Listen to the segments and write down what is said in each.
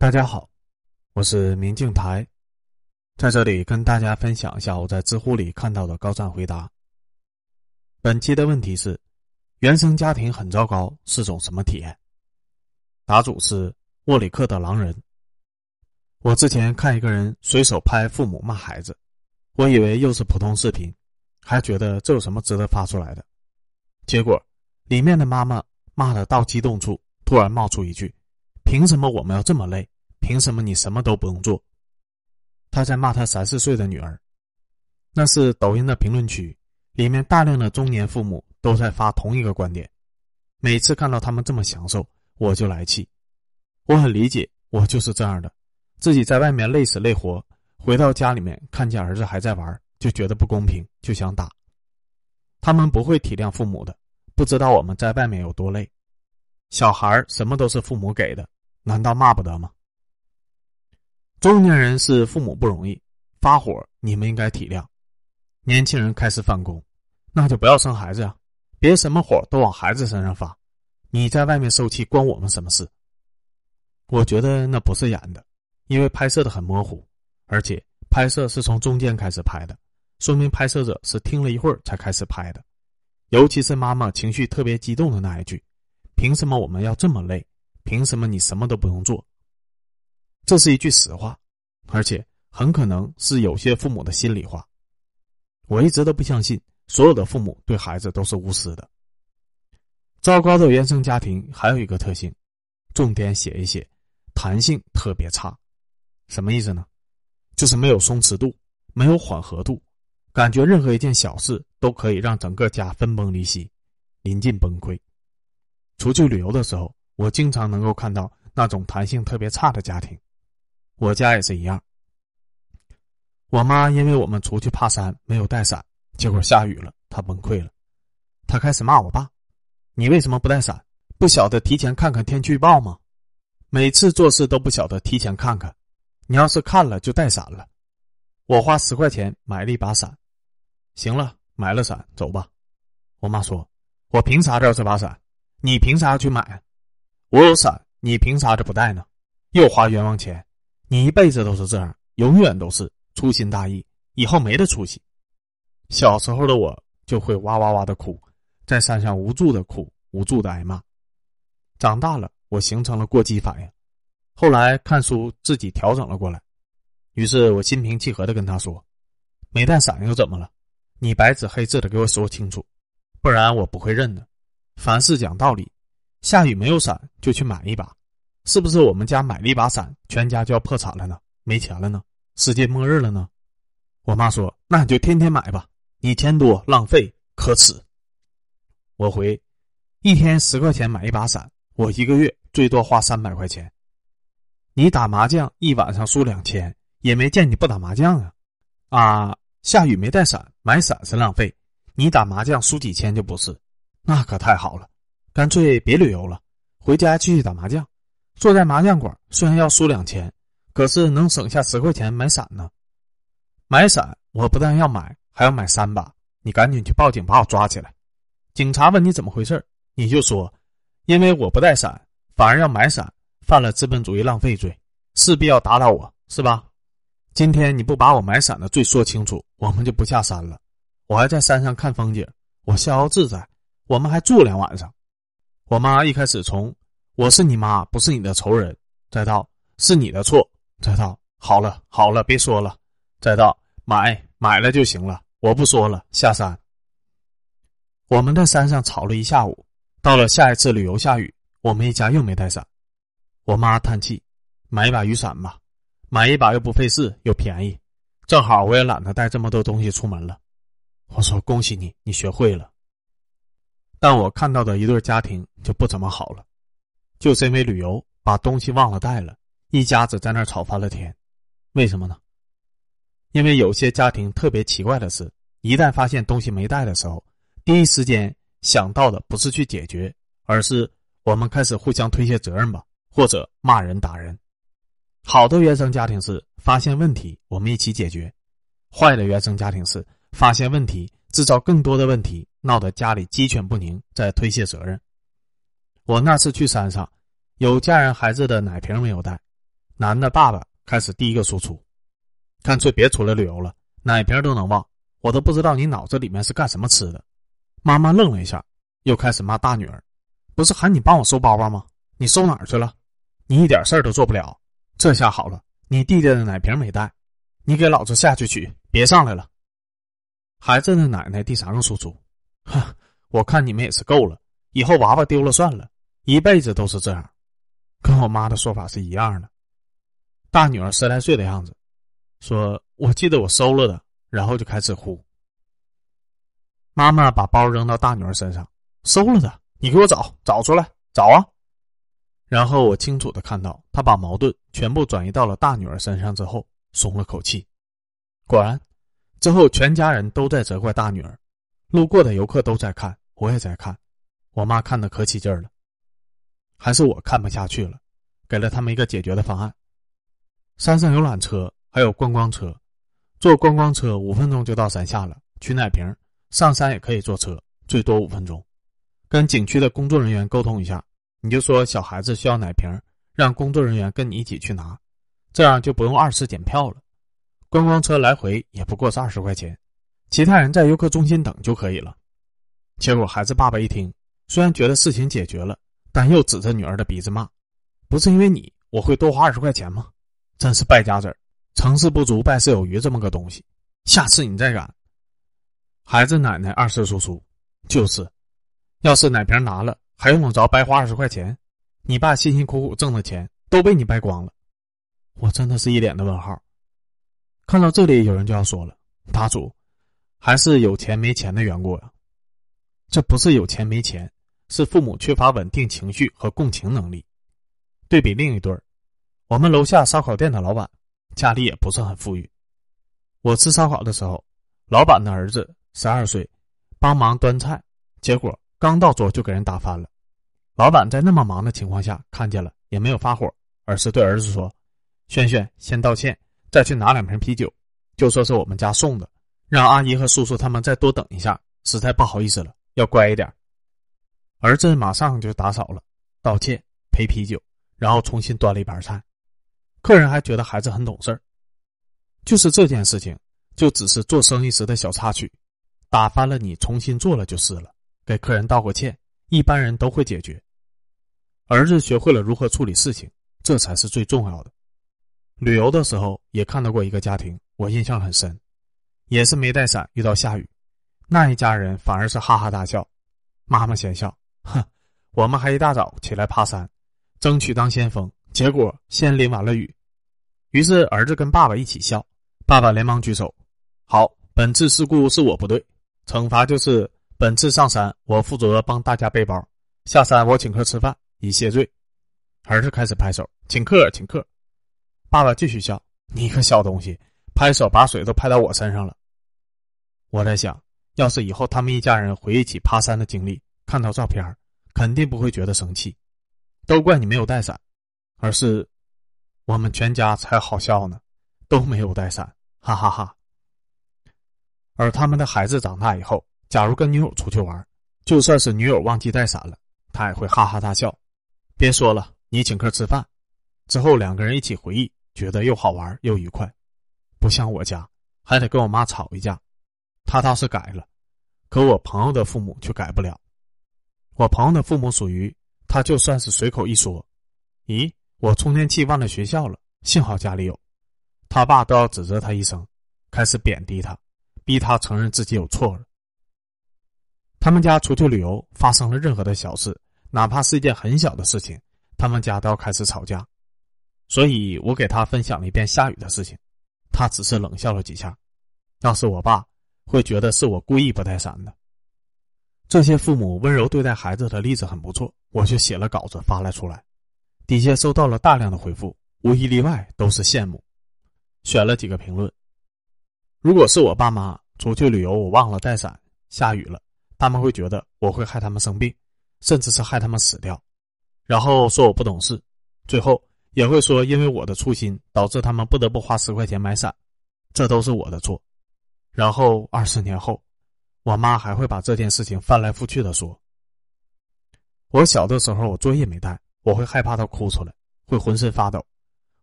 大家好，我是明镜台，在这里跟大家分享一下我在知乎里看到的高赞回答。本期的问题是：原生家庭很糟糕是种什么体验？答主是沃里克的狼人。我之前看一个人随手拍父母骂孩子，我以为又是普通视频，还觉得这有什么值得发出来的？结果里面的妈妈骂的到激动处，突然冒出一句。凭什么我们要这么累？凭什么你什么都不用做？他在骂他三四岁的女儿。那是抖音的评论区，里面大量的中年父母都在发同一个观点。每次看到他们这么享受，我就来气。我很理解，我就是这样的。自己在外面累死累活，回到家里面看见儿子还在玩，就觉得不公平，就想打。他们不会体谅父母的，不知道我们在外面有多累。小孩什么都是父母给的。难道骂不得吗？中年人是父母不容易，发火你们应该体谅。年轻人开始返工，那就不要生孩子呀，别什么火都往孩子身上发。你在外面受气，关我们什么事？我觉得那不是演的，因为拍摄的很模糊，而且拍摄是从中间开始拍的，说明拍摄者是听了一会儿才开始拍的。尤其是妈妈情绪特别激动的那一句：“凭什么我们要这么累？”凭什么你什么都不用做？这是一句实话，而且很可能是有些父母的心里话。我一直都不相信所有的父母对孩子都是无私的。糟糕的原生家庭还有一个特性，重点写一写，弹性特别差。什么意思呢？就是没有松弛度，没有缓和度，感觉任何一件小事都可以让整个家分崩离析，临近崩溃。出去旅游的时候。我经常能够看到那种弹性特别差的家庭，我家也是一样。我妈因为我们出去爬山没有带伞，结果下雨了，她崩溃了，她开始骂我爸：“你为什么不带伞？不晓得提前看看天气预报吗？每次做事都不晓得提前看看，你要是看了就带伞了。”我花十块钱买了一把伞，行了，买了伞走吧。我妈说：“我凭啥要这把伞？你凭啥去买？”我有伞，你凭啥子不带呢？又花冤枉钱，你一辈子都是这样，永远都是粗心大意，以后没得出息。小时候的我就会哇哇哇的哭，在山上无助的哭，无助的挨骂。长大了，我形成了过激反应，后来看书自己调整了过来。于是我心平气和的跟他说：“没带伞又怎么了？你白纸黑字的给我说清楚，不然我不会认的。凡事讲道理。”下雨没有伞就去买一把，是不是我们家买了一把伞，全家就要破产了呢？没钱了呢？世界末日了呢？我妈说：“那你就天天买吧，你钱多浪费可耻。”我回：“一天十块钱买一把伞，我一个月最多花三百块钱。你打麻将一晚上输两千，也没见你不打麻将啊！啊，下雨没带伞，买伞是浪费。你打麻将输几千就不是，那可太好了。”干脆别旅游了，回家继续打麻将。坐在麻将馆，虽然要输两千，可是能省下十块钱买伞呢。买伞，我不但要买，还要买三把。你赶紧去报警，把我抓起来。警察问你怎么回事你就说，因为我不带伞，反而要买伞，犯了资本主义浪费罪，势必要打倒我，是吧？今天你不把我买伞的罪说清楚，我们就不下山了。我还在山上看风景，我逍遥自在。我们还住两晚上。我妈一开始从“我是你妈，不是你的仇人”，再到“是你的错”，再到“好了好了，别说了”，再到“买买了就行了，我不说了，下山。”我们在山上吵了一下午，到了下一次旅游下雨，我们一家又没带伞。我妈叹气：“买一把雨伞吧，买一把又不费事又便宜，正好我也懒得带这么多东西出门了。”我说：“恭喜你，你学会了。”但我看到的一对家庭就不怎么好了，就是因为旅游把东西忘了带了，一家子在那吵翻了天。为什么呢？因为有些家庭特别奇怪的是，一旦发现东西没带的时候，第一时间想到的不是去解决，而是我们开始互相推卸责任吧，或者骂人打人。好的原生家庭是发现问题我们一起解决，坏的原生家庭是发现问题制造更多的问题。闹得家里鸡犬不宁，在推卸责任。我那次去山上，有家人孩子的奶瓶没有带，男的爸爸开始第一个输出，干脆别出来旅游了，奶瓶都能忘，我都不知道你脑子里面是干什么吃的。妈妈愣了一下，又开始骂大女儿：“不是喊你帮我收包包吗？你收哪儿去了？你一点事儿都做不了。这下好了，你弟弟的奶瓶没带，你给老子下去取，别上来了。”孩子的奶奶第三个输出：“哼，我看你们也是够了，以后娃娃丢了算了，一辈子都是这样。”跟我妈的说法是一样的。大女儿十来岁的样子，说：“我记得我收了的。”然后就开始哭。妈妈把包扔到大女儿身上，收了的，你给我找，找出来，找啊！然后我清楚的看到，她把矛盾全部转移到了大女儿身上之后，松了口气。果然，之后全家人都在责怪大女儿，路过的游客都在看，我也在看，我妈看的可起劲儿了。还是我看不下去了，给了他们一个解决的方案。山上有缆车，还有观光车，坐观光车五分钟就到山下了。取奶瓶，上山也可以坐车，最多五分钟。跟景区的工作人员沟通一下，你就说小孩子需要奶瓶，让工作人员跟你一起去拿，这样就不用二次检票了。观光车来回也不过是二十块钱，其他人在游客中心等就可以了。结果孩子爸爸一听，虽然觉得事情解决了。但又指着女儿的鼻子骂：“不是因为你，我会多花二十块钱吗？真是败家子儿！成事不足败事有余，这么个东西。下次你再敢。”孩子奶奶二次输出：“就是，要是奶瓶拿了，还用得着白花二十块钱？你爸辛辛苦苦挣的钱都被你败光了。”我真的是一脸的问号。看到这里，有人就要说了：“大主，还是有钱没钱的缘故呀？这不是有钱没钱。”是父母缺乏稳定情绪和共情能力。对比另一对儿，我们楼下烧烤店的老板家里也不是很富裕。我吃烧烤的时候，老板的儿子十二岁，帮忙端菜，结果刚到桌就给人打翻了。老板在那么忙的情况下看见了，也没有发火，而是对儿子说：“轩轩，先道歉，再去拿两瓶啤酒，就说是我们家送的，让阿姨和叔叔他们再多等一下，实在不好意思了，要乖一点。”儿子马上就打扫了，道歉，赔啤酒，然后重新端了一盘菜。客人还觉得孩子很懂事儿。就是这件事情，就只是做生意时的小插曲，打翻了你重新做了就是了。给客人道个歉，一般人都会解决。儿子学会了如何处理事情，这才是最重要的。旅游的时候也看到过一个家庭，我印象很深，也是没带伞，遇到下雨，那一家人反而是哈哈大笑，妈妈先笑。哼，我们还一大早起来爬山，争取当先锋，结果先淋完了雨。于是儿子跟爸爸一起笑，爸爸连忙举手：“好，本次事故是我不对，惩罚就是本次上山我负责帮大家背包，下山我请客吃饭以谢罪。”儿子开始拍手：“请客，请客。”爸爸继续笑：“你个小东西，拍手把水都拍到我身上了。”我在想，要是以后他们一家人回忆起爬山的经历。看到照片肯定不会觉得生气，都怪你没有带伞，而是我们全家才好笑呢，都没有带伞，哈哈哈。而他们的孩子长大以后，假如跟女友出去玩，就算是女友忘记带伞了，他也会哈哈大笑。别说了，你请客吃饭，之后两个人一起回忆，觉得又好玩又愉快，不像我家，还得跟我妈吵一架。他倒是改了，可我朋友的父母却改不了。我朋友的父母属于他，就算是随口一说，咦，我充电器忘在学校了，幸好家里有，他爸都要指责他一声，开始贬低他，逼他承认自己有错了。他们家出去旅游发生了任何的小事，哪怕是一件很小的事情，他们家都要开始吵架。所以我给他分享了一遍下雨的事情，他只是冷笑了几下。要是我爸，会觉得是我故意不带伞的。这些父母温柔对待孩子的例子很不错，我就写了稿子发了出来，底下收到了大量的回复，无一例外都是羡慕。选了几个评论：如果是我爸妈出去旅游，我忘了带伞，下雨了，他们会觉得我会害他们生病，甚至是害他们死掉，然后说我不懂事，最后也会说因为我的粗心导致他们不得不花十块钱买伞，这都是我的错。然后二十年后。我妈还会把这件事情翻来覆去的说。我小的时候，我作业没带，我会害怕到哭出来，会浑身发抖。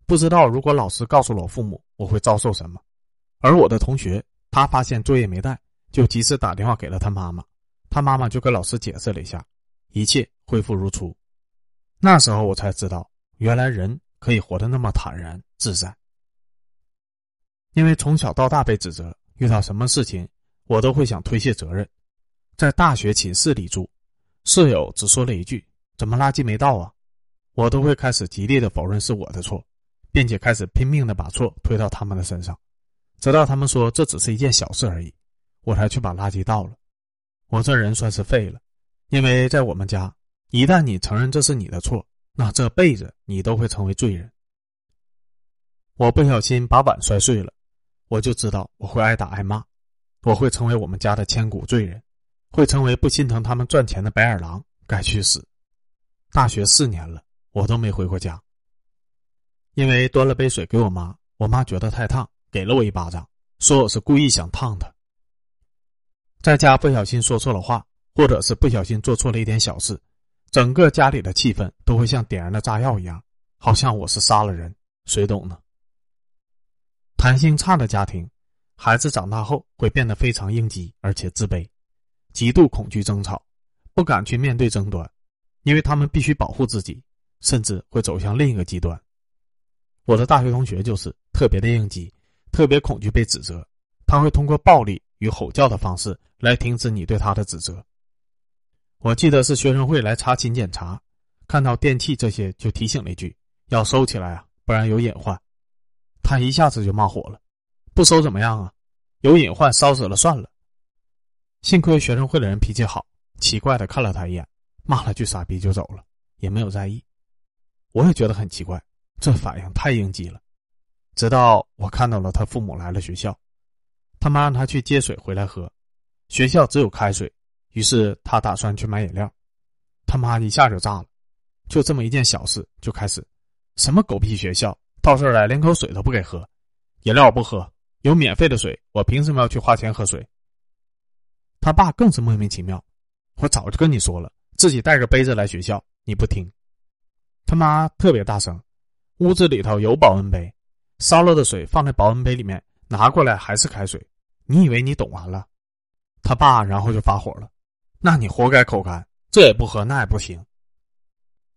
不知道如果老师告诉了我父母，我会遭受什么。而我的同学，他发现作业没带，就及时打电话给了他妈妈，他妈妈就跟老师解释了一下，一切恢复如初。那时候我才知道，原来人可以活得那么坦然自在。因为从小到大被指责，遇到什么事情我都会想推卸责任。在大学寝室里住，室友只说了一句：“怎么垃圾没倒啊？”我都会开始极力的否认是我的错，并且开始拼命的把错推到他们的身上，直到他们说这只是一件小事而已，我才去把垃圾倒了。我这人算是废了，因为在我们家，一旦你承认这是你的错，那这辈子你都会成为罪人。我不小心把碗摔碎了。我就知道我会挨打挨骂，我会成为我们家的千古罪人，会成为不心疼他们赚钱的白眼狼，该去死！大学四年了，我都没回过家。因为端了杯水给我妈，我妈觉得太烫，给了我一巴掌，说我是故意想烫她。在家不小心说错了话，或者是不小心做错了一点小事，整个家里的气氛都会像点燃的炸药一样，好像我是杀了人，谁懂呢？弹性差的家庭，孩子长大后会变得非常应激，而且自卑，极度恐惧争吵，不敢去面对争端，因为他们必须保护自己，甚至会走向另一个极端。我的大学同学就是特别的应激，特别恐惧被指责，他会通过暴力与吼叫的方式来停止你对他的指责。我记得是学生会来查寝检查，看到电器这些就提醒了一句：“要收起来啊，不然有隐患。”他一下子就冒火了，不收怎么样啊？有隐患，烧死了算了。幸亏学生会的人脾气好，奇怪的看了他一眼，骂了句傻逼就走了，也没有在意。我也觉得很奇怪，这反应太应激了。直到我看到了他父母来了学校，他妈让他去接水回来喝，学校只有开水，于是他打算去买饮料，他妈一下就炸了，就这么一件小事就开始，什么狗屁学校！到这儿来连口水都不给喝，饮料不喝，有免费的水，我凭什么要去花钱喝水？他爸更是莫名其妙，我早就跟你说了，自己带个杯子来学校，你不听。他妈特别大声，屋子里头有保温杯，烧了的水放在保温杯里面，拿过来还是开水，你以为你懂完了？他爸然后就发火了，那你活该口干，这也不喝那也不行。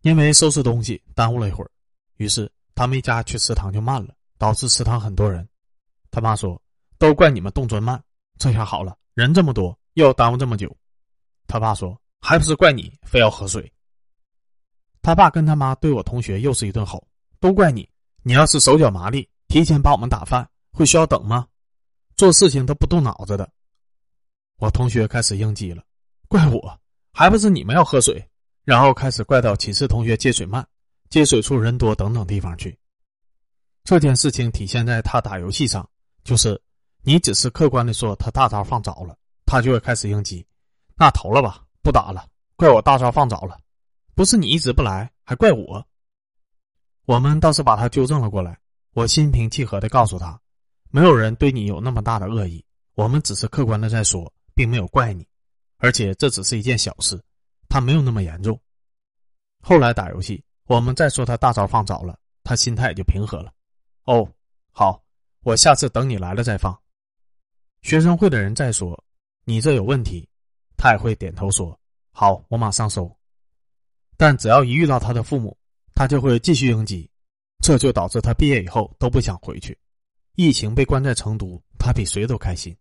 因为收拾东西耽误了一会儿，于是。他们一家去食堂就慢了，导致食堂很多人。他妈说：“都怪你们动作慢，这下好了，人这么多又耽误这么久。”他爸说：“还不是怪你，非要喝水。”他爸跟他妈对我同学又是一顿吼：“都怪你！你要是手脚麻利，提前把我们打饭，会需要等吗？做事情都不动脑子的。”我同学开始应激了：“怪我，还不是你们要喝水？”然后开始怪到寝室同学接水慢。接水处人多等等地方去。这件事情体现在他打游戏上，就是你只是客观的说他大招放早了，他就会开始应激。那投了吧，不打了，怪我大招放早了，不是你一直不来，还怪我。我们倒是把他纠正了过来。我心平气和的告诉他，没有人对你有那么大的恶意，我们只是客观的在说，并没有怪你，而且这只是一件小事，他没有那么严重。后来打游戏。我们再说他大招放早了，他心态就平和了。哦，好，我下次等你来了再放。学生会的人再说你这有问题，他也会点头说好，我马上收。但只要一遇到他的父母，他就会继续应激，这就导致他毕业以后都不想回去。疫情被关在成都，他比谁都开心。